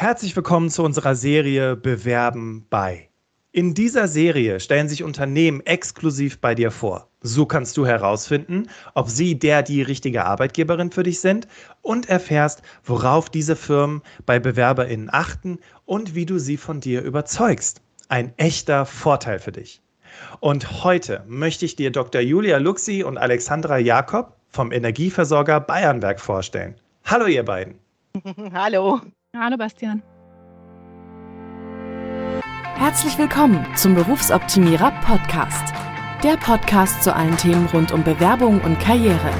Herzlich willkommen zu unserer Serie Bewerben bei. In dieser Serie stellen sich Unternehmen exklusiv bei dir vor. So kannst du herausfinden, ob sie der die richtige Arbeitgeberin für dich sind und erfährst, worauf diese Firmen bei Bewerberinnen achten und wie du sie von dir überzeugst. Ein echter Vorteil für dich. Und heute möchte ich dir Dr. Julia Luxi und Alexandra Jakob vom Energieversorger Bayernwerk vorstellen. Hallo ihr beiden. Hallo. Hallo Bastian. Herzlich willkommen zum Berufsoptimierer Podcast. Der Podcast zu allen Themen rund um Bewerbung und Karriere.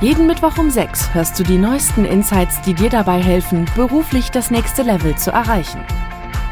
Jeden Mittwoch um 6 hörst du die neuesten Insights, die dir dabei helfen, beruflich das nächste Level zu erreichen.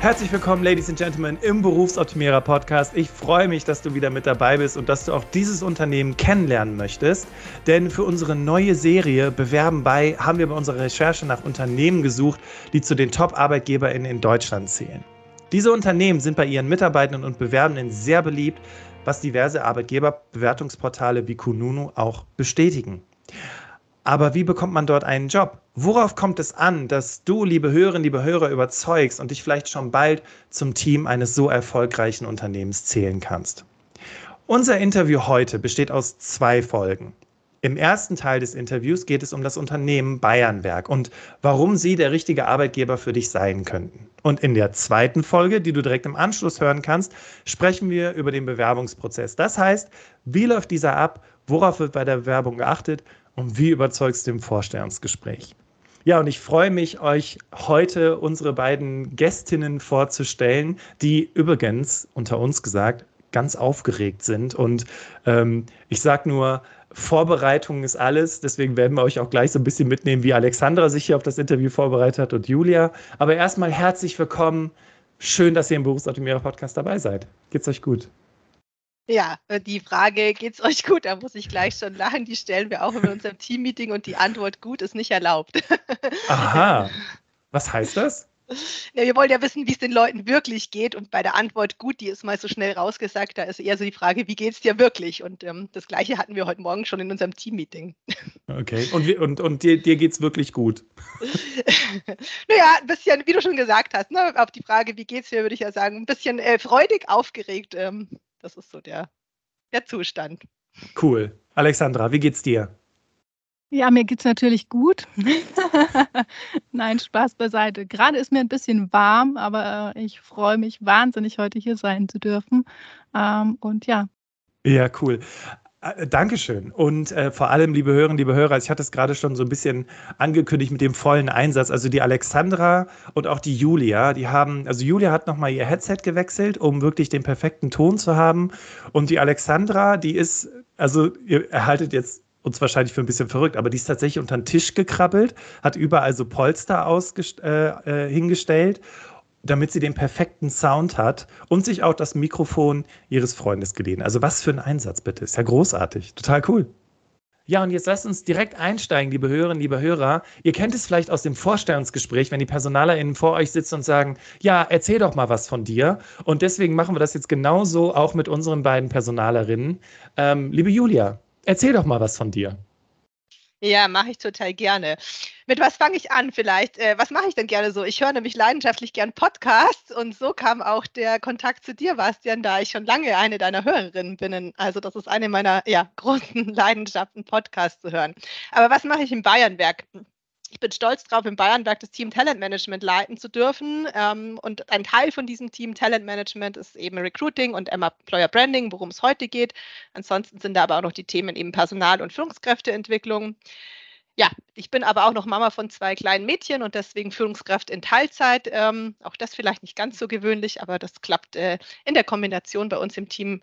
Herzlich willkommen, Ladies and Gentlemen, im Berufsoptimierer Podcast. Ich freue mich, dass du wieder mit dabei bist und dass du auch dieses Unternehmen kennenlernen möchtest. Denn für unsere neue Serie Bewerben bei haben wir bei unserer Recherche nach Unternehmen gesucht, die zu den Top-ArbeitgeberInnen in Deutschland zählen. Diese Unternehmen sind bei ihren Mitarbeitenden und Bewerbenden sehr beliebt, was diverse Arbeitgeberbewertungsportale wie Kununu auch bestätigen. Aber wie bekommt man dort einen Job? Worauf kommt es an, dass du, liebe Hörerinnen, liebe Hörer, überzeugst und dich vielleicht schon bald zum Team eines so erfolgreichen Unternehmens zählen kannst? Unser Interview heute besteht aus zwei Folgen. Im ersten Teil des Interviews geht es um das Unternehmen Bayernwerk und warum sie der richtige Arbeitgeber für dich sein könnten. Und in der zweiten Folge, die du direkt im Anschluss hören kannst, sprechen wir über den Bewerbungsprozess. Das heißt, wie läuft dieser ab, worauf wird bei der Bewerbung geachtet und wie überzeugst du im Vorstellungsgespräch? Ja, und ich freue mich, euch heute unsere beiden Gästinnen vorzustellen, die übrigens, unter uns gesagt, ganz aufgeregt sind. Und ähm, ich sage nur, Vorbereitung ist alles. Deswegen werden wir euch auch gleich so ein bisschen mitnehmen, wie Alexandra sich hier auf das Interview vorbereitet hat und Julia. Aber erstmal herzlich willkommen. Schön, dass ihr im Berufsoptimierer Podcast dabei seid. Geht's euch gut? Ja, die Frage, geht es euch gut? Da muss ich gleich schon lachen. Die stellen wir auch in unserem Teammeeting und die Antwort gut ist nicht erlaubt. Aha. Was heißt das? Ja, wir wollen ja wissen, wie es den Leuten wirklich geht. Und bei der Antwort gut, die ist mal so schnell rausgesagt, da ist eher so die Frage, wie geht es dir wirklich? Und ähm, das Gleiche hatten wir heute Morgen schon in unserem Teammeeting. Okay, und, und, und dir, dir geht es wirklich gut? naja, ein bisschen, wie du schon gesagt hast, ne, auf die Frage, wie geht es dir, würde ich ja sagen, ein bisschen äh, freudig aufgeregt. Ähm, das ist so der, der Zustand. Cool. Alexandra, wie geht's dir? Ja, mir geht's natürlich gut. Nein, Spaß beiseite. Gerade ist mir ein bisschen warm, aber äh, ich freue mich wahnsinnig, heute hier sein zu dürfen. Ähm, und ja. Ja, cool. Äh, Dankeschön. Und äh, vor allem, liebe Hörerinnen, liebe Hörer, ich hatte es gerade schon so ein bisschen angekündigt mit dem vollen Einsatz. Also die Alexandra und auch die Julia, die haben, also Julia hat nochmal ihr Headset gewechselt, um wirklich den perfekten Ton zu haben. Und die Alexandra, die ist, also ihr erhaltet jetzt uns wahrscheinlich für ein bisschen verrückt, aber die ist tatsächlich unter den Tisch gekrabbelt, hat überall so Polster äh, äh, hingestellt damit sie den perfekten Sound hat und sich auch das Mikrofon ihres Freundes geliehen. Also was für ein Einsatz bitte. Ist ja großartig. Total cool. Ja, und jetzt lasst uns direkt einsteigen, liebe Hörerinnen, liebe Hörer. Ihr kennt es vielleicht aus dem Vorstellungsgespräch, wenn die PersonalerInnen vor euch sitzen und sagen, ja, erzähl doch mal was von dir. Und deswegen machen wir das jetzt genauso auch mit unseren beiden Personalerinnen. Ähm, liebe Julia, erzähl doch mal was von dir. Ja, mache ich total gerne. Mit was fange ich an vielleicht? Äh, was mache ich denn gerne so? Ich höre nämlich leidenschaftlich gern Podcasts und so kam auch der Kontakt zu dir, Bastian, da ich schon lange eine deiner Hörerinnen bin. Also das ist eine meiner ja, großen Leidenschaften, Podcasts zu hören. Aber was mache ich im Bayernwerk? Ich bin stolz darauf, im Bayernwerk das Team Talent Management leiten zu dürfen. Ähm, und ein Teil von diesem Team Talent Management ist eben Recruiting und Employer Branding, worum es heute geht. Ansonsten sind da aber auch noch die Themen eben Personal- und Führungskräfteentwicklung. Ja, ich bin aber auch noch Mama von zwei kleinen Mädchen und deswegen Führungskraft in Teilzeit. Ähm, auch das vielleicht nicht ganz so gewöhnlich, aber das klappt äh, in der Kombination bei uns im Team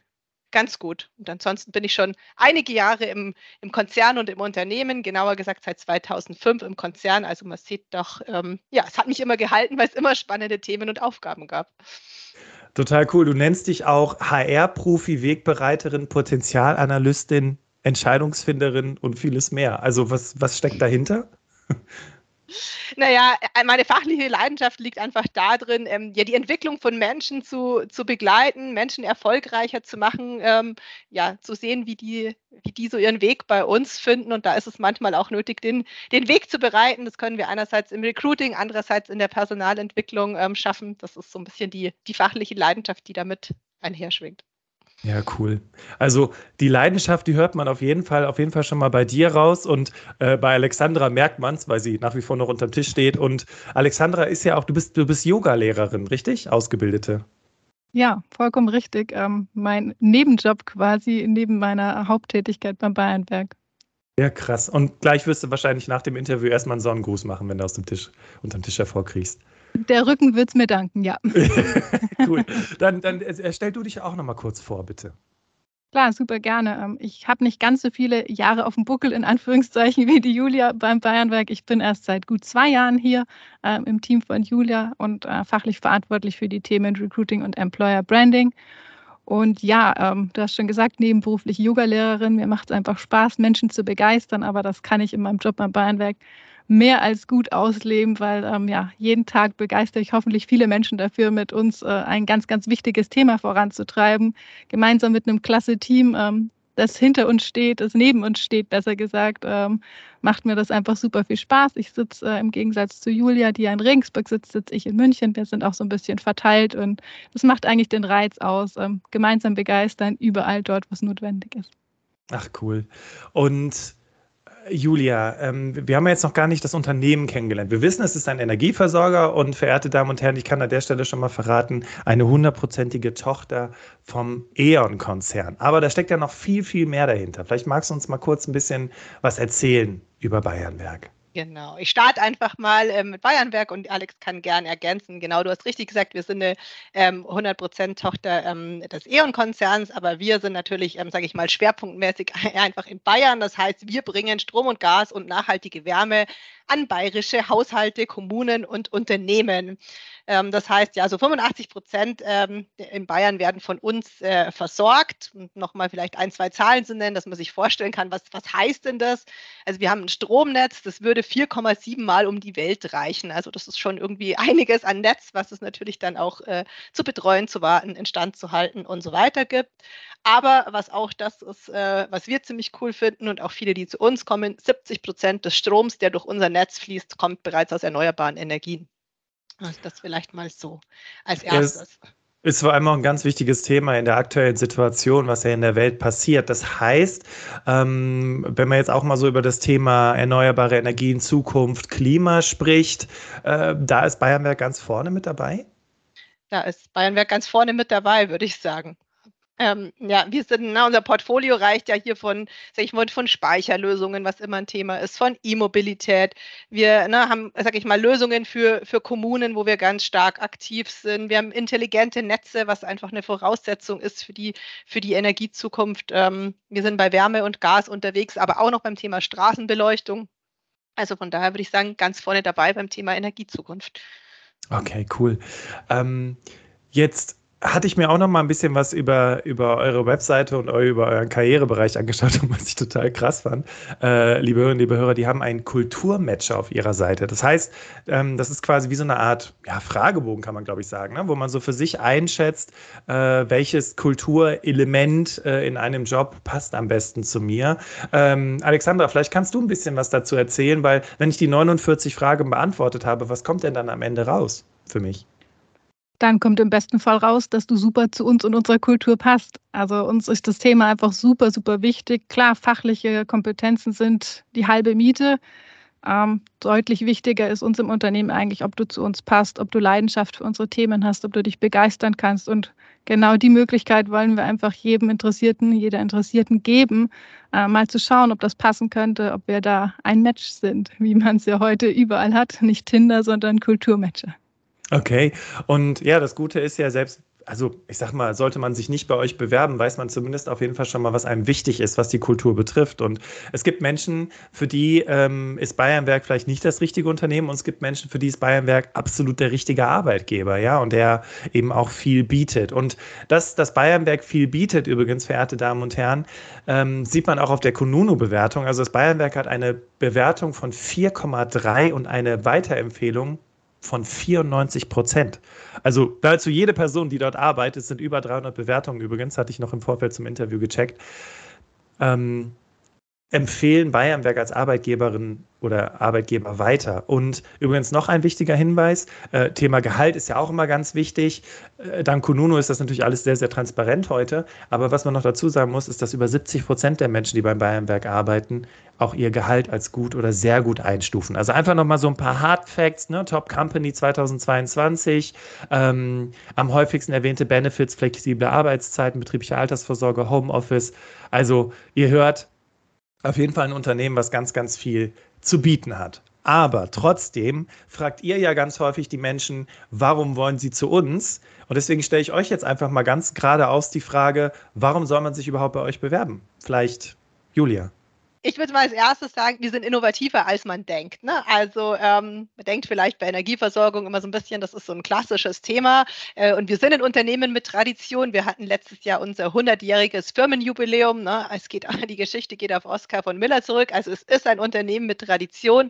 ganz gut. Und ansonsten bin ich schon einige Jahre im, im Konzern und im Unternehmen, genauer gesagt seit 2005 im Konzern. Also man sieht doch, ähm, ja, es hat mich immer gehalten, weil es immer spannende Themen und Aufgaben gab. Total cool. Du nennst dich auch HR-Profi, Wegbereiterin, Potenzialanalystin, Entscheidungsfinderin und vieles mehr. Also was, was steckt dahinter? Naja, äh, meine fachliche Leidenschaft liegt einfach darin, ähm, ja, die Entwicklung von Menschen zu, zu begleiten, Menschen erfolgreicher zu machen, ähm, ja, zu sehen, wie die, wie die so ihren Weg bei uns finden. Und da ist es manchmal auch nötig, den, den Weg zu bereiten. Das können wir einerseits im Recruiting, andererseits in der Personalentwicklung ähm, schaffen. Das ist so ein bisschen die, die fachliche Leidenschaft, die damit einherschwingt. Ja, cool. Also die Leidenschaft, die hört man auf jeden Fall, auf jeden Fall schon mal bei dir raus und äh, bei Alexandra merkt man es, weil sie nach wie vor noch unterm Tisch steht. Und Alexandra ist ja auch, du bist, du bist Yoga-Lehrerin, richtig? Ausgebildete. Ja, vollkommen richtig. Ähm, mein Nebenjob quasi neben meiner Haupttätigkeit beim Bayernwerk. Ja, krass. Und gleich wirst du wahrscheinlich nach dem Interview erstmal einen Sonnengruß machen, wenn du aus dem Tisch, unterm Tisch hervorkriegst. Der Rücken wird es mir danken, ja. cool. Dann, dann äh, stell du dich auch noch mal kurz vor, bitte. Klar, super gerne. Ähm, ich habe nicht ganz so viele Jahre auf dem Buckel, in Anführungszeichen, wie die Julia beim Bayernwerk. Ich bin erst seit gut zwei Jahren hier äh, im Team von Julia und äh, fachlich verantwortlich für die Themen Recruiting und Employer Branding. Und ja, ähm, du hast schon gesagt, nebenberuflich Yogalehrerin. Mir macht es einfach Spaß, Menschen zu begeistern, aber das kann ich in meinem Job beim Bayernwerk mehr als gut ausleben, weil ähm, ja, jeden Tag begeistere ich hoffentlich viele Menschen dafür, mit uns äh, ein ganz, ganz wichtiges Thema voranzutreiben, gemeinsam mit einem klasse Team, ähm, das hinter uns steht, das neben uns steht, besser gesagt, ähm, macht mir das einfach super viel Spaß. Ich sitze äh, im Gegensatz zu Julia, die ja in Regensburg sitzt, sitze ich in München. Wir sind auch so ein bisschen verteilt und das macht eigentlich den Reiz aus. Ähm, gemeinsam begeistern, überall dort, was notwendig ist. Ach cool. Und Julia, ähm, wir haben ja jetzt noch gar nicht das Unternehmen kennengelernt. Wir wissen, es ist ein Energieversorger und verehrte Damen und Herren, ich kann an der Stelle schon mal verraten, eine hundertprozentige Tochter vom E.ON-Konzern. Aber da steckt ja noch viel, viel mehr dahinter. Vielleicht magst du uns mal kurz ein bisschen was erzählen über Bayernwerk. Genau. Ich starte einfach mal ähm, mit Bayernwerk und Alex kann gern ergänzen. Genau, du hast richtig gesagt, wir sind eine ähm, 100% Tochter ähm, des E.ON-Konzerns, aber wir sind natürlich, ähm, sage ich mal, schwerpunktmäßig einfach in Bayern. Das heißt, wir bringen Strom und Gas und nachhaltige Wärme an bayerische Haushalte, Kommunen und Unternehmen. Ähm, das heißt, ja, so 85 Prozent ähm, in Bayern werden von uns äh, versorgt. Und nochmal vielleicht ein, zwei Zahlen zu nennen, dass man sich vorstellen kann, was, was heißt denn das? Also wir haben ein Stromnetz, das würde 4,7 Mal um die Welt reichen. Also das ist schon irgendwie einiges an Netz, was es natürlich dann auch äh, zu betreuen, zu warten, instand zu halten und so weiter gibt. Aber was auch das ist, äh, was wir ziemlich cool finden und auch viele, die zu uns kommen, 70 Prozent des Stroms, der durch unser Netz fließt, kommt bereits aus erneuerbaren Energien. Also das vielleicht mal so als erstes. Ja, ist vor allem auch ein ganz wichtiges Thema in der aktuellen Situation, was ja in der Welt passiert. Das heißt, ähm, wenn man jetzt auch mal so über das Thema erneuerbare Energien, Zukunft, Klima spricht, äh, da ist Bayernwerk ganz vorne mit dabei? Da ist Bayernwerk ganz vorne mit dabei, würde ich sagen. Ähm, ja, wir sind, na, unser Portfolio reicht ja hier von, sag ich mal, von Speicherlösungen, was immer ein Thema ist, von E-Mobilität. Wir na, haben, sag ich mal, Lösungen für, für Kommunen, wo wir ganz stark aktiv sind. Wir haben intelligente Netze, was einfach eine Voraussetzung ist für die, für die Energiezukunft. Ähm, wir sind bei Wärme und Gas unterwegs, aber auch noch beim Thema Straßenbeleuchtung. Also von daher würde ich sagen, ganz vorne dabei beim Thema Energiezukunft. Okay, cool. Ähm, jetzt hatte ich mir auch noch mal ein bisschen was über, über eure Webseite und über euren Karrierebereich angeschaut was ich total krass fand. Äh, liebe Hörerinnen, liebe Hörer, die haben einen Kulturmatcher auf ihrer Seite. Das heißt, ähm, das ist quasi wie so eine Art ja, Fragebogen, kann man glaube ich sagen, ne? wo man so für sich einschätzt, äh, welches Kulturelement äh, in einem Job passt am besten zu mir. Ähm, Alexandra, vielleicht kannst du ein bisschen was dazu erzählen, weil wenn ich die 49 Fragen beantwortet habe, was kommt denn dann am Ende raus für mich? Dann kommt im besten Fall raus, dass du super zu uns und unserer Kultur passt. Also uns ist das Thema einfach super, super wichtig. Klar, fachliche Kompetenzen sind die halbe Miete. Ähm, deutlich wichtiger ist uns im Unternehmen eigentlich, ob du zu uns passt, ob du Leidenschaft für unsere Themen hast, ob du dich begeistern kannst. Und genau die Möglichkeit wollen wir einfach jedem Interessierten, jeder Interessierten geben, äh, mal zu schauen, ob das passen könnte, ob wir da ein Match sind, wie man es ja heute überall hat. Nicht Tinder, sondern Kulturmatcher. Okay, und ja, das Gute ist ja, selbst also ich sag mal, sollte man sich nicht bei euch bewerben, weiß man zumindest auf jeden Fall schon mal, was einem wichtig ist, was die Kultur betrifft. Und es gibt Menschen, für die ähm, ist Bayernwerk vielleicht nicht das richtige Unternehmen und es gibt Menschen, für die ist Bayernwerk absolut der richtige Arbeitgeber, ja, und der eben auch viel bietet. Und dass das Bayernwerk viel bietet, übrigens, verehrte Damen und Herren, ähm, sieht man auch auf der Kununu-Bewertung. Also das Bayernwerk hat eine Bewertung von 4,3 und eine Weiterempfehlung von 94 Prozent. Also nahezu jede Person, die dort arbeitet, sind über 300 Bewertungen übrigens, hatte ich noch im Vorfeld zum Interview gecheckt, ähm, empfehlen Bayernberg als Arbeitgeberin oder Arbeitgeber weiter. Und übrigens noch ein wichtiger Hinweis, äh, Thema Gehalt ist ja auch immer ganz wichtig. Äh, dank Kununu ist das natürlich alles sehr, sehr transparent heute. Aber was man noch dazu sagen muss, ist, dass über 70 Prozent der Menschen, die beim Bayernwerk arbeiten, auch ihr Gehalt als gut oder sehr gut einstufen. Also einfach nochmal so ein paar Hard Facts, ne? Top Company 2022, ähm, am häufigsten erwähnte Benefits, flexible Arbeitszeiten, betriebliche Altersvorsorge, Homeoffice. Also ihr hört, auf jeden Fall ein Unternehmen, was ganz, ganz viel zu bieten hat. Aber trotzdem fragt ihr ja ganz häufig die Menschen, warum wollen sie zu uns? Und deswegen stelle ich euch jetzt einfach mal ganz geradeaus die Frage, warum soll man sich überhaupt bei euch bewerben? Vielleicht Julia ich würde mal als erstes sagen, wir sind innovativer, als man denkt. Ne? Also ähm, man denkt vielleicht bei Energieversorgung immer so ein bisschen, das ist so ein klassisches Thema. Äh, und wir sind ein Unternehmen mit Tradition. Wir hatten letztes Jahr unser 100-jähriges Firmenjubiläum. Ne? Es geht, die Geschichte geht auf Oskar von Miller zurück. Also es ist ein Unternehmen mit Tradition.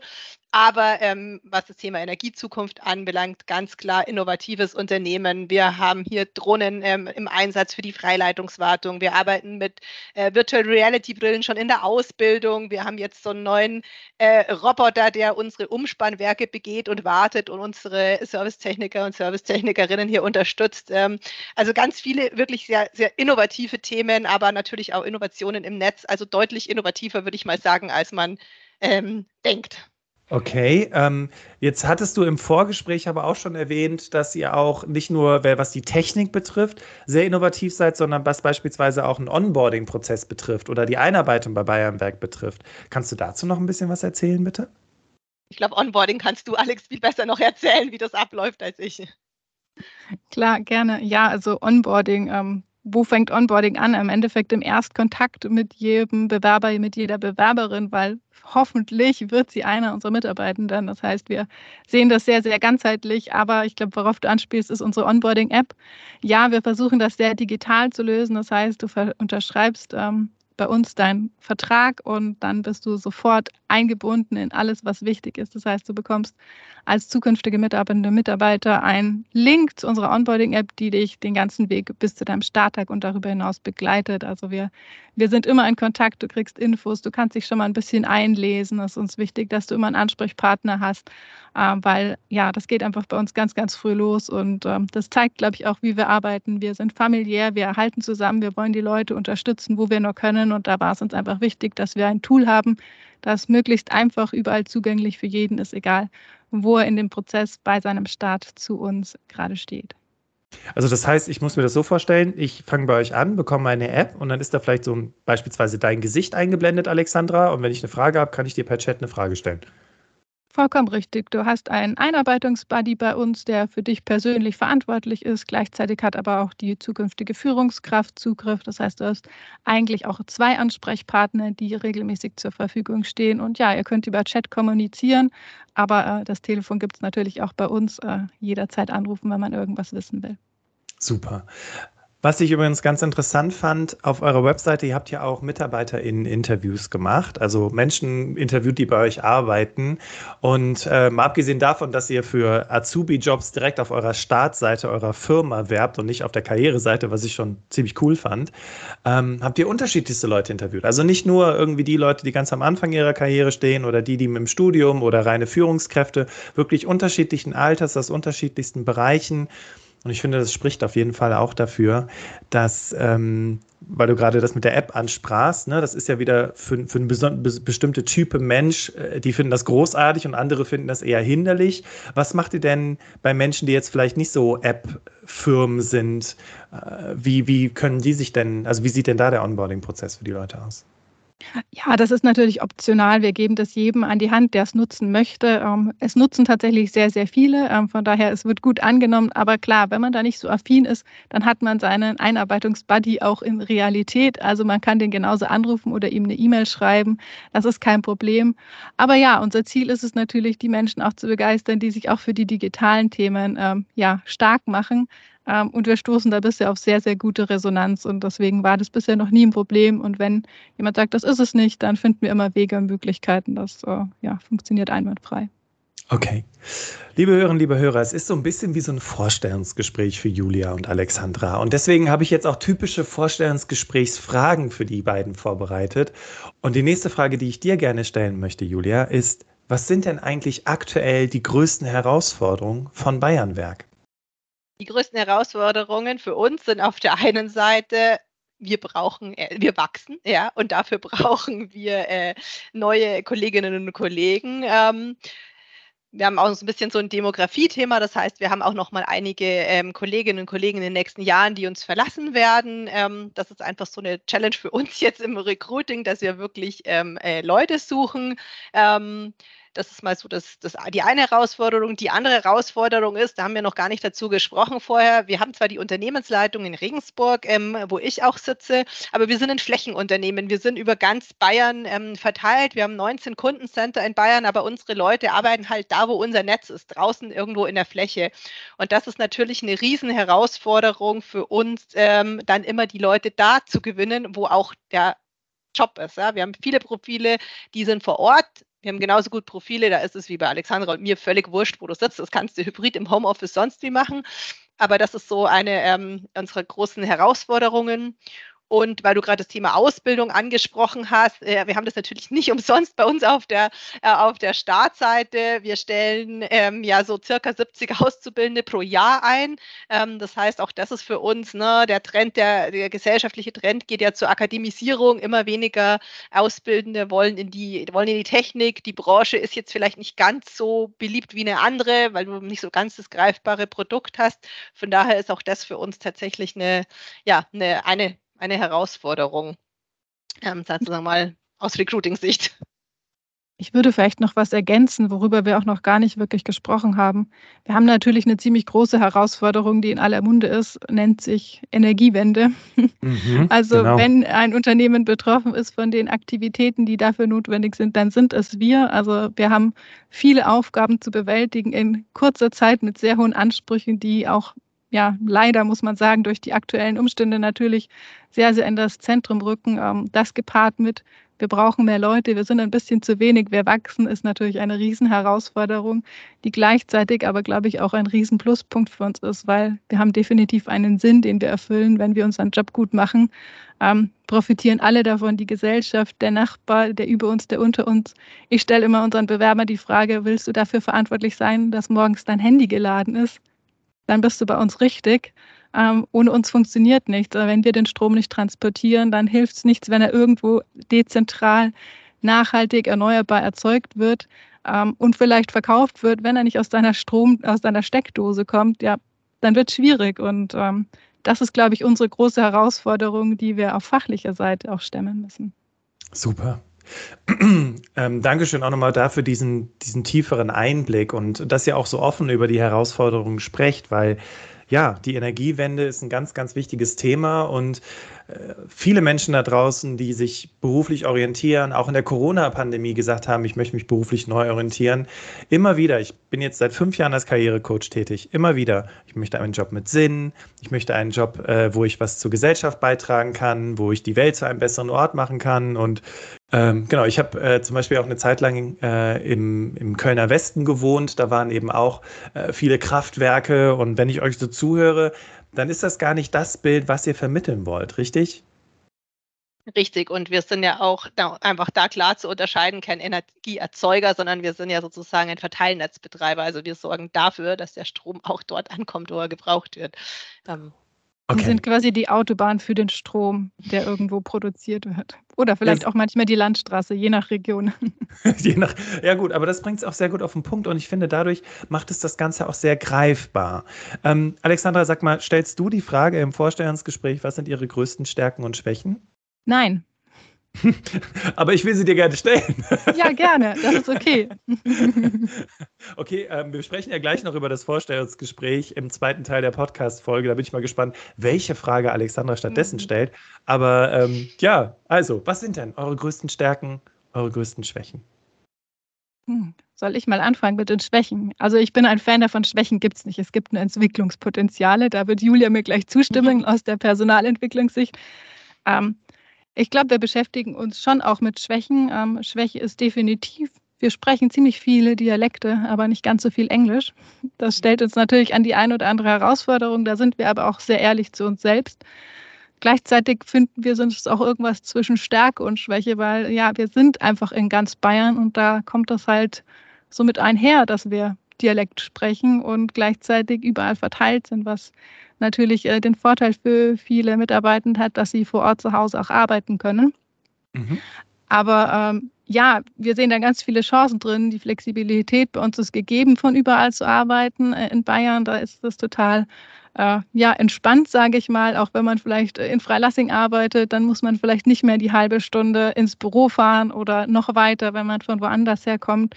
Aber ähm, was das Thema Energiezukunft anbelangt, ganz klar innovatives Unternehmen. Wir haben hier Drohnen ähm, im Einsatz für die Freileitungswartung. Wir arbeiten mit äh, Virtual Reality Brillen schon in der Ausbildung. Wir haben jetzt so einen neuen äh, Roboter, der unsere Umspannwerke begeht und wartet und unsere Servicetechniker und Servicetechnikerinnen hier unterstützt. Ähm, also ganz viele wirklich sehr, sehr innovative Themen, aber natürlich auch Innovationen im Netz. Also deutlich innovativer, würde ich mal sagen, als man ähm, denkt. Okay, ähm, jetzt hattest du im Vorgespräch aber auch schon erwähnt, dass ihr auch nicht nur, was die Technik betrifft, sehr innovativ seid, sondern was beispielsweise auch einen Onboarding-Prozess betrifft oder die Einarbeitung bei Bayernwerk betrifft. Kannst du dazu noch ein bisschen was erzählen, bitte? Ich glaube, Onboarding kannst du, Alex, viel besser noch erzählen, wie das abläuft als ich. Klar, gerne. Ja, also Onboarding. Ähm, wo fängt Onboarding an? Im Endeffekt im Erstkontakt mit jedem Bewerber, mit jeder Bewerberin, weil hoffentlich wird sie einer unserer Mitarbeitenden. Das heißt, wir sehen das sehr, sehr ganzheitlich. Aber ich glaube, worauf du anspielst, ist unsere Onboarding-App. Ja, wir versuchen das sehr digital zu lösen. Das heißt, du unterschreibst ähm, bei uns deinen Vertrag und dann bist du sofort eingebunden in alles, was wichtig ist. Das heißt, du bekommst als zukünftige Mitarbeitende Mitarbeiter einen Link zu unserer Onboarding-App, die dich den ganzen Weg bis zu deinem Starttag und darüber hinaus begleitet. Also wir, wir sind immer in Kontakt, du kriegst Infos, du kannst dich schon mal ein bisschen einlesen. Es ist uns wichtig, dass du immer einen Ansprechpartner hast, äh, weil ja, das geht einfach bei uns ganz, ganz früh los und ähm, das zeigt, glaube ich, auch, wie wir arbeiten. Wir sind familiär, wir erhalten zusammen, wir wollen die Leute unterstützen, wo wir nur können und da war es uns einfach wichtig, dass wir ein Tool haben, das möglichst einfach überall zugänglich für jeden ist, egal wo er in dem Prozess bei seinem Start zu uns gerade steht. Also das heißt, ich muss mir das so vorstellen, ich fange bei euch an, bekomme eine App und dann ist da vielleicht so ein, beispielsweise dein Gesicht eingeblendet, Alexandra. Und wenn ich eine Frage habe, kann ich dir per Chat eine Frage stellen. Vollkommen richtig. Du hast einen Einarbeitungsbuddy bei uns, der für dich persönlich verantwortlich ist. Gleichzeitig hat aber auch die zukünftige Führungskraft Zugriff. Das heißt, du hast eigentlich auch zwei Ansprechpartner, die regelmäßig zur Verfügung stehen. Und ja, ihr könnt über Chat kommunizieren, aber äh, das Telefon gibt es natürlich auch bei uns. Äh, jederzeit anrufen, wenn man irgendwas wissen will. Super. Was ich übrigens ganz interessant fand, auf eurer Webseite, ihr habt ja auch MitarbeiterInnen-Interviews gemacht, also Menschen interviewt, die bei euch arbeiten. Und äh, mal abgesehen davon, dass ihr für Azubi-Jobs direkt auf eurer Startseite eurer Firma werbt und nicht auf der Karriereseite, was ich schon ziemlich cool fand, ähm, habt ihr unterschiedlichste Leute interviewt. Also nicht nur irgendwie die Leute, die ganz am Anfang ihrer Karriere stehen oder die, die im Studium oder reine Führungskräfte, wirklich unterschiedlichen Alters, aus unterschiedlichsten Bereichen. Und ich finde, das spricht auf jeden Fall auch dafür, dass, ähm, weil du gerade das mit der App ansprachst, ne, das ist ja wieder für, für eine bestimmte Type Mensch, äh, die finden das großartig und andere finden das eher hinderlich. Was macht ihr denn bei Menschen, die jetzt vielleicht nicht so App-Firmen sind? Äh, wie, wie können die sich denn, also wie sieht denn da der Onboarding-Prozess für die Leute aus? Ja, das ist natürlich optional. Wir geben das jedem an die Hand, der es nutzen möchte. Ähm, es nutzen tatsächlich sehr, sehr viele. Ähm, von daher, es wird gut angenommen. Aber klar, wenn man da nicht so affin ist, dann hat man seinen Einarbeitungsbuddy auch in Realität. Also man kann den genauso anrufen oder ihm eine E-Mail schreiben. Das ist kein Problem. Aber ja, unser Ziel ist es natürlich, die Menschen auch zu begeistern, die sich auch für die digitalen Themen ähm, ja, stark machen. Ähm, und wir stoßen da bisher auf sehr, sehr gute Resonanz und deswegen war das bisher noch nie ein Problem. Und wenn jemand sagt, das ist es nicht, dann finden wir immer Wege und Möglichkeiten. Das äh, ja, funktioniert einwandfrei. Okay. Liebe Hörerinnen, liebe Hörer, es ist so ein bisschen wie so ein Vorstellungsgespräch für Julia und Alexandra. Und deswegen habe ich jetzt auch typische Vorstellungsgesprächsfragen für die beiden vorbereitet. Und die nächste Frage, die ich dir gerne stellen möchte, Julia, ist, was sind denn eigentlich aktuell die größten Herausforderungen von Bayernwerk? Die größten Herausforderungen für uns sind auf der einen Seite wir brauchen, äh, wir wachsen, ja, und dafür brauchen wir äh, neue Kolleginnen und Kollegen. Ähm, wir haben auch so ein bisschen so ein Demografie-Thema, das heißt, wir haben auch noch mal einige ähm, Kolleginnen und Kollegen in den nächsten Jahren, die uns verlassen werden. Ähm, das ist einfach so eine Challenge für uns jetzt im Recruiting, dass wir wirklich ähm, äh, Leute suchen. Das ist mal so das, das, die eine Herausforderung. Die andere Herausforderung ist, da haben wir noch gar nicht dazu gesprochen vorher, wir haben zwar die Unternehmensleitung in Regensburg, ähm, wo ich auch sitze, aber wir sind ein Flächenunternehmen. Wir sind über ganz Bayern ähm, verteilt. Wir haben 19 Kundencenter in Bayern, aber unsere Leute arbeiten halt da, wo unser Netz ist, draußen irgendwo in der Fläche. Und das ist natürlich eine riesen Herausforderung für uns, ähm, dann immer die Leute da zu gewinnen, wo auch der Job ist. Ja. Wir haben viele Profile, die sind vor Ort wir haben genauso gut Profile, da ist es wie bei Alexandra und mir völlig wurscht, wo du sitzt. Das kannst du hybrid im Homeoffice sonst wie machen. Aber das ist so eine ähm, unserer großen Herausforderungen. Und weil du gerade das Thema Ausbildung angesprochen hast, äh, wir haben das natürlich nicht umsonst bei uns auf der, äh, auf der Startseite. Wir stellen ähm, ja so circa 70 Auszubildende pro Jahr ein. Ähm, das heißt, auch das ist für uns ne, der Trend, der, der gesellschaftliche Trend geht ja zur Akademisierung. Immer weniger Auszubildende wollen in die, wollen in die Technik. Die Branche ist jetzt vielleicht nicht ganz so beliebt wie eine andere, weil du nicht so ganz das greifbare Produkt hast. Von daher ist auch das für uns tatsächlich eine, ja, eine, eine eine Herausforderung, ähm, sozusagen mal aus Recruiting-Sicht. Ich würde vielleicht noch was ergänzen, worüber wir auch noch gar nicht wirklich gesprochen haben. Wir haben natürlich eine ziemlich große Herausforderung, die in aller Munde ist, nennt sich Energiewende. Mhm, also genau. wenn ein Unternehmen betroffen ist von den Aktivitäten, die dafür notwendig sind, dann sind es wir. Also wir haben viele Aufgaben zu bewältigen in kurzer Zeit mit sehr hohen Ansprüchen, die auch ja, leider muss man sagen, durch die aktuellen Umstände natürlich sehr, sehr in das Zentrum rücken. Ähm, das gepaart mit, wir brauchen mehr Leute, wir sind ein bisschen zu wenig, wir wachsen, ist natürlich eine Riesenherausforderung, die gleichzeitig aber, glaube ich, auch ein Riesenpluspunkt für uns ist, weil wir haben definitiv einen Sinn, den wir erfüllen, wenn wir unseren Job gut machen. Ähm, profitieren alle davon, die Gesellschaft, der Nachbar, der über uns, der unter uns. Ich stelle immer unseren Bewerbern die Frage, willst du dafür verantwortlich sein, dass morgens dein Handy geladen ist? Dann bist du bei uns richtig. Ähm, ohne uns funktioniert nichts. Wenn wir den Strom nicht transportieren, dann hilft es nichts, wenn er irgendwo dezentral, nachhaltig, erneuerbar erzeugt wird ähm, und vielleicht verkauft wird. Wenn er nicht aus deiner Strom, aus deiner Steckdose kommt, ja, dann wird es schwierig. Und ähm, das ist, glaube ich, unsere große Herausforderung, die wir auf fachlicher Seite auch stemmen müssen. Super. Ähm, Dankeschön auch nochmal dafür diesen, diesen tieferen Einblick und dass ihr auch so offen über die Herausforderungen sprecht, weil ja, die Energiewende ist ein ganz, ganz wichtiges Thema und viele Menschen da draußen, die sich beruflich orientieren, auch in der Corona-Pandemie gesagt haben, ich möchte mich beruflich neu orientieren, immer wieder, ich bin jetzt seit fünf Jahren als Karrierecoach tätig, immer wieder, ich möchte einen Job mit Sinn, ich möchte einen Job, äh, wo ich was zur Gesellschaft beitragen kann, wo ich die Welt zu einem besseren Ort machen kann und ähm, genau, ich habe äh, zum Beispiel auch eine Zeit lang äh, im, im Kölner Westen gewohnt. Da waren eben auch äh, viele Kraftwerke. Und wenn ich euch so zuhöre, dann ist das gar nicht das Bild, was ihr vermitteln wollt, richtig? Richtig, und wir sind ja auch da, einfach da klar zu unterscheiden, kein Energieerzeuger, sondern wir sind ja sozusagen ein Verteilnetzbetreiber. Also wir sorgen dafür, dass der Strom auch dort ankommt, wo er gebraucht wird. Ähm, Okay. Die sind quasi die Autobahn für den Strom, der irgendwo produziert wird. Oder vielleicht ja. auch manchmal die Landstraße, je nach Region. je nach, ja gut, aber das bringt es auch sehr gut auf den Punkt und ich finde, dadurch macht es das Ganze auch sehr greifbar. Ähm, Alexandra, sag mal, stellst du die Frage im Vorstellungsgespräch, was sind Ihre größten Stärken und Schwächen? Nein. Aber ich will sie dir gerne stellen. Ja, gerne. Das ist okay. Okay, ähm, wir sprechen ja gleich noch über das Vorstellungsgespräch im zweiten Teil der Podcast-Folge. Da bin ich mal gespannt, welche Frage Alexandra stattdessen mhm. stellt. Aber ähm, ja, also, was sind denn eure größten Stärken, eure größten Schwächen? Hm, soll ich mal anfangen mit den Schwächen? Also ich bin ein Fan davon, Schwächen gibt es nicht. Es gibt nur Entwicklungspotenziale. Da wird Julia mir gleich zustimmen aus der Personalentwicklungssicht. Ähm, ich glaube, wir beschäftigen uns schon auch mit Schwächen. Ähm, Schwäche ist definitiv, wir sprechen ziemlich viele Dialekte, aber nicht ganz so viel Englisch. Das stellt uns natürlich an die eine oder andere Herausforderung. Da sind wir aber auch sehr ehrlich zu uns selbst. Gleichzeitig finden wir sonst auch irgendwas zwischen Stärke und Schwäche, weil ja, wir sind einfach in ganz Bayern und da kommt das halt so mit einher, dass wir Dialekt sprechen und gleichzeitig überall verteilt sind, was natürlich äh, den Vorteil für viele Mitarbeitende hat, dass sie vor Ort zu Hause auch arbeiten können. Mhm. Aber ähm, ja, wir sehen da ganz viele Chancen drin. Die Flexibilität bei uns ist gegeben, von überall zu arbeiten. Äh, in Bayern, da ist das total äh, ja, entspannt, sage ich mal. Auch wenn man vielleicht in Freilassing arbeitet, dann muss man vielleicht nicht mehr die halbe Stunde ins Büro fahren oder noch weiter, wenn man von woanders herkommt.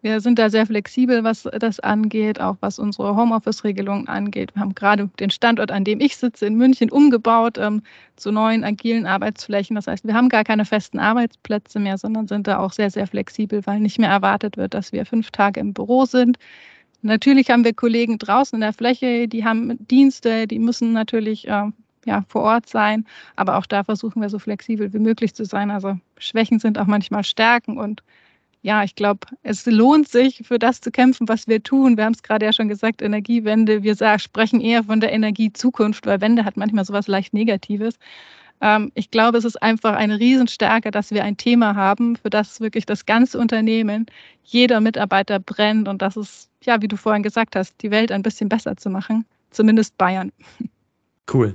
Wir sind da sehr flexibel, was das angeht, auch was unsere Homeoffice-Regelungen angeht. Wir haben gerade den Standort, an dem ich sitze, in München umgebaut ähm, zu neuen agilen Arbeitsflächen. Das heißt, wir haben gar keine festen Arbeitsplätze mehr, sondern sind da auch sehr, sehr flexibel, weil nicht mehr erwartet wird, dass wir fünf Tage im Büro sind. Natürlich haben wir Kollegen draußen in der Fläche, die haben Dienste, die müssen natürlich äh, ja, vor Ort sein. Aber auch da versuchen wir so flexibel wie möglich zu sein. Also Schwächen sind auch manchmal Stärken und ja, ich glaube, es lohnt sich, für das zu kämpfen, was wir tun. Wir haben es gerade ja schon gesagt, Energiewende. Wir sagen, sprechen eher von der Energiezukunft, weil Wende hat manchmal sowas leicht Negatives. Ähm, ich glaube, es ist einfach eine Riesenstärke, dass wir ein Thema haben, für das wirklich das ganze Unternehmen, jeder Mitarbeiter brennt. Und das ist, ja, wie du vorhin gesagt hast, die Welt ein bisschen besser zu machen. Zumindest Bayern. Cool.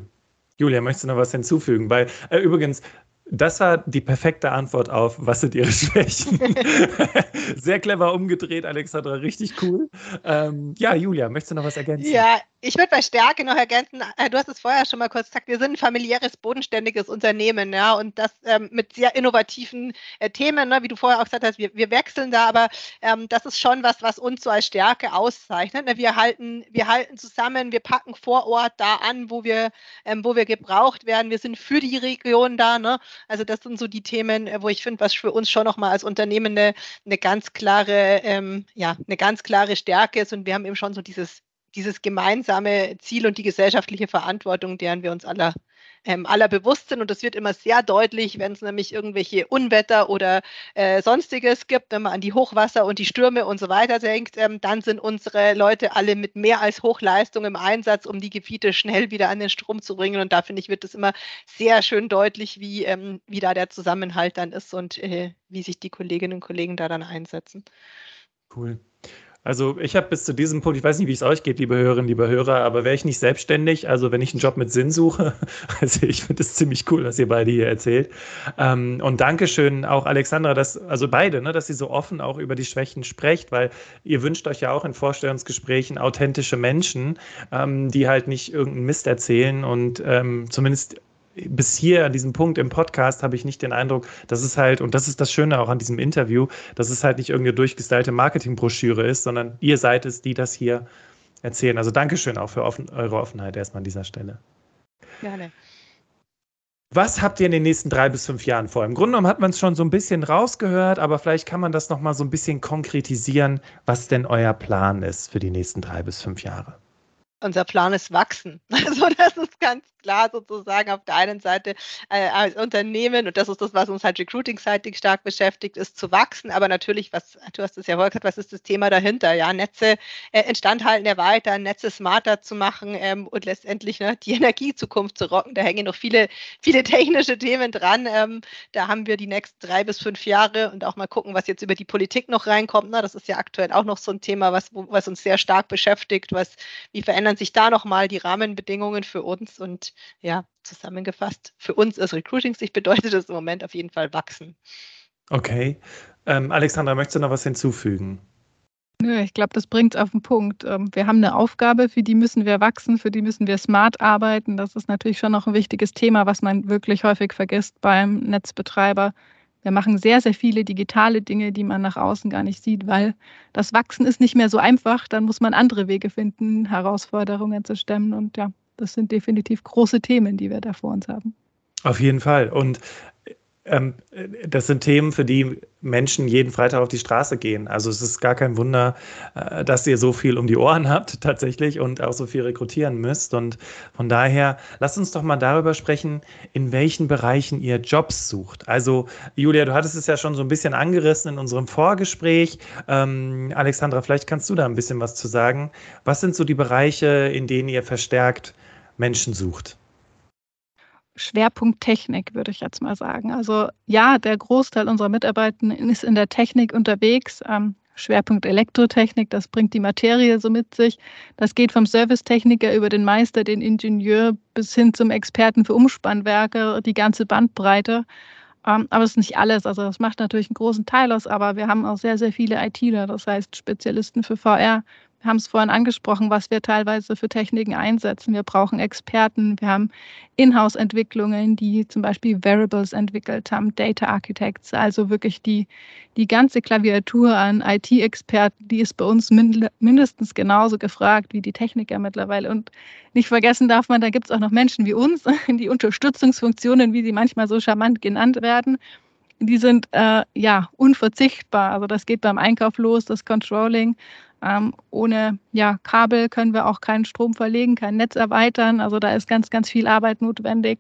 Julia, möchtest du noch was hinzufügen? Weil äh, übrigens, das war die perfekte Antwort auf, was sind Ihre Schwächen? Sehr clever umgedreht, Alexandra, richtig cool. Ähm, ja, Julia, möchtest du noch was ergänzen? Ja, ich würde bei Stärke noch ergänzen, äh, du hast es vorher schon mal kurz gesagt, wir sind ein familiäres, bodenständiges Unternehmen, ja, und das ähm, mit sehr innovativen äh, Themen, ne, wie du vorher auch gesagt hast, wir, wir wechseln da, aber ähm, das ist schon was, was uns so als Stärke auszeichnet. Ne? Wir halten, wir halten zusammen, wir packen vor Ort da an, wo wir, ähm, wo wir gebraucht werden. Wir sind für die Region da, ne? Also das sind so die Themen, äh, wo ich finde, was für uns schon nochmal als Unternehmen eine, eine ganz klare, ähm, ja, eine ganz klare Stärke ist und wir haben eben schon so dieses dieses gemeinsame Ziel und die gesellschaftliche Verantwortung, deren wir uns aller, ähm, aller bewusst sind. Und das wird immer sehr deutlich, wenn es nämlich irgendwelche Unwetter oder äh, sonstiges gibt, wenn man an die Hochwasser und die Stürme und so weiter denkt, ähm, dann sind unsere Leute alle mit mehr als Hochleistung im Einsatz, um die Gebiete schnell wieder an den Strom zu bringen. Und da finde ich, wird es immer sehr schön deutlich, wie, ähm, wie da der Zusammenhalt dann ist und äh, wie sich die Kolleginnen und Kollegen da dann einsetzen. Cool. Also ich habe bis zu diesem Punkt, ich weiß nicht, wie es euch geht, liebe Hörerinnen, liebe Hörer, aber wäre ich nicht selbstständig, also wenn ich einen Job mit Sinn suche, also ich finde es ziemlich cool, was ihr beide hier erzählt. Ähm, und Dankeschön auch Alexandra, dass, also beide, ne, dass ihr so offen auch über die Schwächen sprecht, weil ihr wünscht euch ja auch in Vorstellungsgesprächen authentische Menschen, ähm, die halt nicht irgendeinen Mist erzählen und ähm, zumindest bis hier an diesem Punkt im Podcast habe ich nicht den Eindruck, dass es halt, und das ist das Schöne auch an diesem Interview, dass es halt nicht irgendeine durchgestylte Marketingbroschüre ist, sondern ihr seid es, die das hier erzählen. Also Dankeschön auch für offen, eure Offenheit erstmal an dieser Stelle. Gerne. Was habt ihr in den nächsten drei bis fünf Jahren vor? Im Grunde genommen hat man es schon so ein bisschen rausgehört, aber vielleicht kann man das nochmal so ein bisschen konkretisieren, was denn euer Plan ist für die nächsten drei bis fünf Jahre unser Plan ist wachsen. Also das ist ganz klar sozusagen auf der einen Seite äh, als Unternehmen und das ist das, was uns halt recruiting-seitig stark beschäftigt, ist zu wachsen. Aber natürlich, was du hast es ja wohl gesagt, was ist das Thema dahinter? Ja, Netze äh, instand halten, erweitern, Netze smarter zu machen ähm, und letztendlich ne, die Energiezukunft zu rocken. Da hängen noch viele, viele technische Themen dran. Ähm, da haben wir die nächsten drei bis fünf Jahre und auch mal gucken, was jetzt über die Politik noch reinkommt. Na, das ist ja aktuell auch noch so ein Thema, was, was uns sehr stark beschäftigt. Was, wie verändern sich da nochmal die Rahmenbedingungen für uns und ja, zusammengefasst, für uns als Recruiting-Sicht bedeutet das im Moment auf jeden Fall wachsen. Okay. Ähm, Alexandra, möchtest du noch was hinzufügen? Nö, ich glaube, das bringt es auf den Punkt. Ähm, wir haben eine Aufgabe, für die müssen wir wachsen, für die müssen wir smart arbeiten. Das ist natürlich schon noch ein wichtiges Thema, was man wirklich häufig vergisst beim Netzbetreiber. Wir machen sehr, sehr viele digitale Dinge, die man nach außen gar nicht sieht, weil das Wachsen ist nicht mehr so einfach. Dann muss man andere Wege finden, Herausforderungen zu stemmen. Und ja, das sind definitiv große Themen, die wir da vor uns haben. Auf jeden Fall. Und ähm, das sind Themen, für die Menschen jeden Freitag auf die Straße gehen. Also es ist gar kein Wunder, äh, dass ihr so viel um die Ohren habt tatsächlich und auch so viel rekrutieren müsst. Und von daher, lasst uns doch mal darüber sprechen, in welchen Bereichen ihr Jobs sucht. Also Julia, du hattest es ja schon so ein bisschen angerissen in unserem Vorgespräch. Ähm, Alexandra, vielleicht kannst du da ein bisschen was zu sagen. Was sind so die Bereiche, in denen ihr verstärkt Menschen sucht? Schwerpunkt Technik, würde ich jetzt mal sagen. Also ja, der Großteil unserer Mitarbeiter ist in der Technik unterwegs. Ähm, Schwerpunkt Elektrotechnik, das bringt die Materie so mit sich. Das geht vom Servicetechniker über den Meister, den Ingenieur bis hin zum Experten für Umspannwerke, die ganze Bandbreite. Ähm, aber es ist nicht alles. Also das macht natürlich einen großen Teil aus, aber wir haben auch sehr, sehr viele ITler, das heißt Spezialisten für VR, haben es vorhin angesprochen, was wir teilweise für Techniken einsetzen. Wir brauchen Experten. Wir haben Inhouse-Entwicklungen, die zum Beispiel Variables entwickelt haben, Data Architects, also wirklich die, die ganze Klaviatur an IT-Experten, die ist bei uns mindestens genauso gefragt wie die Techniker mittlerweile. Und nicht vergessen darf man, da gibt es auch noch Menschen wie uns, die Unterstützungsfunktionen, wie sie manchmal so charmant genannt werden die sind äh, ja unverzichtbar. Also das geht beim Einkauf los, das Controlling, ähm, ohne ja, Kabel können wir auch keinen Strom verlegen, kein Netz erweitern. Also da ist ganz, ganz viel Arbeit notwendig.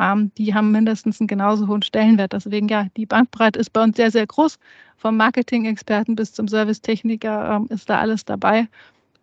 Ähm, die haben mindestens einen genauso hohen Stellenwert. Deswegen ja, die Bankbreite ist bei uns sehr, sehr groß. Vom Marketing-Experten bis zum Servicetechniker ähm, ist da alles dabei.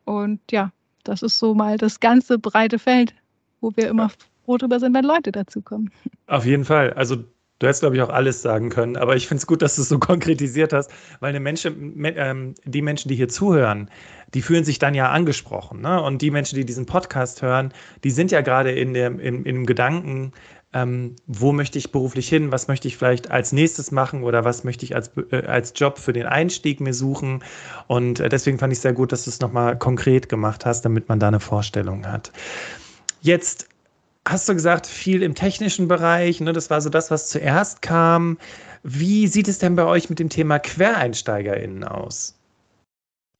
Und ja, das ist so mal das ganze breite Feld, wo wir immer froh drüber sind, wenn Leute dazukommen. Auf jeden Fall. Also Du hättest, glaube ich, auch alles sagen können, aber ich finde es gut, dass du es so konkretisiert hast, weil eine Menschen, ähm, die Menschen, die hier zuhören, die fühlen sich dann ja angesprochen. Ne? Und die Menschen, die diesen Podcast hören, die sind ja gerade in, dem, in, in dem Gedanken, ähm, wo möchte ich beruflich hin, was möchte ich vielleicht als nächstes machen oder was möchte ich als, äh, als Job für den Einstieg mir suchen. Und äh, deswegen fand ich sehr gut, dass du es nochmal konkret gemacht hast, damit man da eine Vorstellung hat. Jetzt hast du gesagt, viel im technischen Bereich. Ne? Das war so das, was zuerst kam. Wie sieht es denn bei euch mit dem Thema QuereinsteigerInnen aus?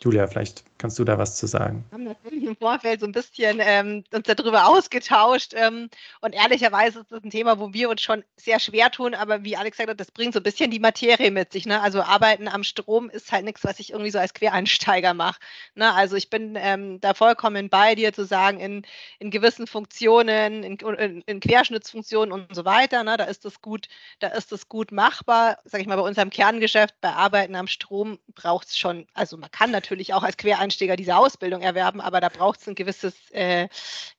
Julia, vielleicht kannst du da was zu sagen. Wir haben natürlich im Vorfeld so ein bisschen ähm, uns darüber ausgetauscht. Ähm, und ehrlicherweise ist das ein Thema, wo wir uns schon sehr schwer tun. Aber wie Alex gesagt hat, das bringt so ein bisschen die Materie mit sich. Ne? Also Arbeiten am Strom ist halt nichts, was ich irgendwie so als Quereinsteiger mache. Ne? Also ich bin ähm, da vollkommen bei dir zu sagen, in, in gewissen Funktionen, in, in, in Querschnittsfunktionen und so weiter, ne? da ist das gut, da ist das gut machbar. Sag ich mal, bei unserem Kerngeschäft, bei Arbeiten am Strom braucht es schon, also man kann natürlich auch als Quereinsteiger diese Ausbildung erwerben, aber da braucht es ein gewisses, äh,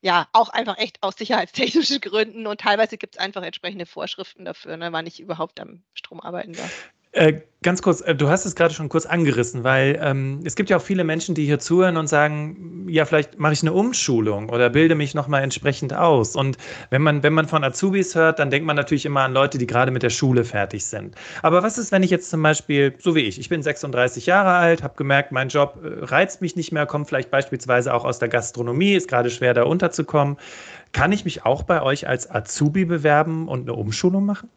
ja, auch einfach echt aus sicherheitstechnischen Gründen und teilweise gibt es einfach entsprechende Vorschriften dafür, ne, wann ich überhaupt am Strom arbeiten darf. Äh, ganz kurz, äh, du hast es gerade schon kurz angerissen, weil ähm, es gibt ja auch viele Menschen, die hier zuhören und sagen, ja, vielleicht mache ich eine Umschulung oder bilde mich nochmal entsprechend aus. Und wenn man, wenn man von Azubis hört, dann denkt man natürlich immer an Leute, die gerade mit der Schule fertig sind. Aber was ist, wenn ich jetzt zum Beispiel, so wie ich, ich bin 36 Jahre alt, habe gemerkt, mein Job äh, reizt mich nicht mehr, komme vielleicht beispielsweise auch aus der Gastronomie, ist gerade schwer da unterzukommen. Kann ich mich auch bei euch als Azubi bewerben und eine Umschulung machen?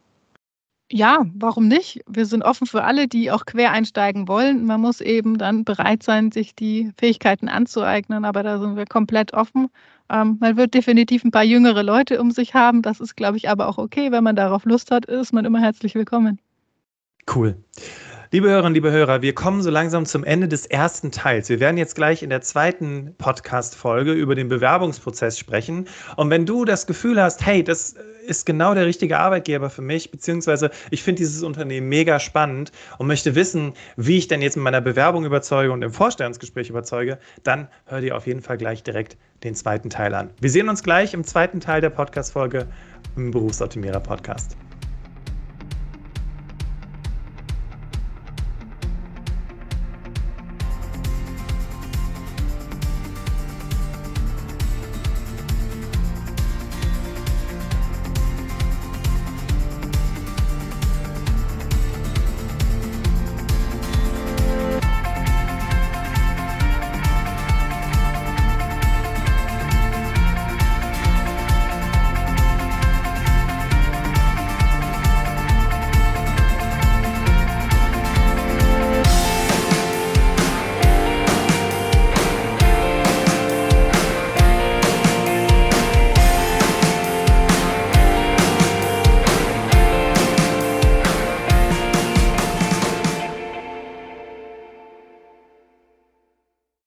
Ja, warum nicht? Wir sind offen für alle, die auch quer einsteigen wollen. Man muss eben dann bereit sein, sich die Fähigkeiten anzueignen, aber da sind wir komplett offen. Ähm, man wird definitiv ein paar jüngere Leute um sich haben. Das ist, glaube ich, aber auch okay. Wenn man darauf Lust hat, ist man immer herzlich willkommen. Cool. Liebe Hörerinnen, liebe Hörer, wir kommen so langsam zum Ende des ersten Teils. Wir werden jetzt gleich in der zweiten Podcast-Folge über den Bewerbungsprozess sprechen. Und wenn du das Gefühl hast, hey, das ist genau der richtige Arbeitgeber für mich, beziehungsweise ich finde dieses Unternehmen mega spannend und möchte wissen, wie ich denn jetzt mit meiner Bewerbung überzeuge und im Vorstellungsgespräch überzeuge, dann hör dir auf jeden Fall gleich direkt den zweiten Teil an. Wir sehen uns gleich im zweiten Teil der Podcast-Folge im Berufsoptimierer Podcast.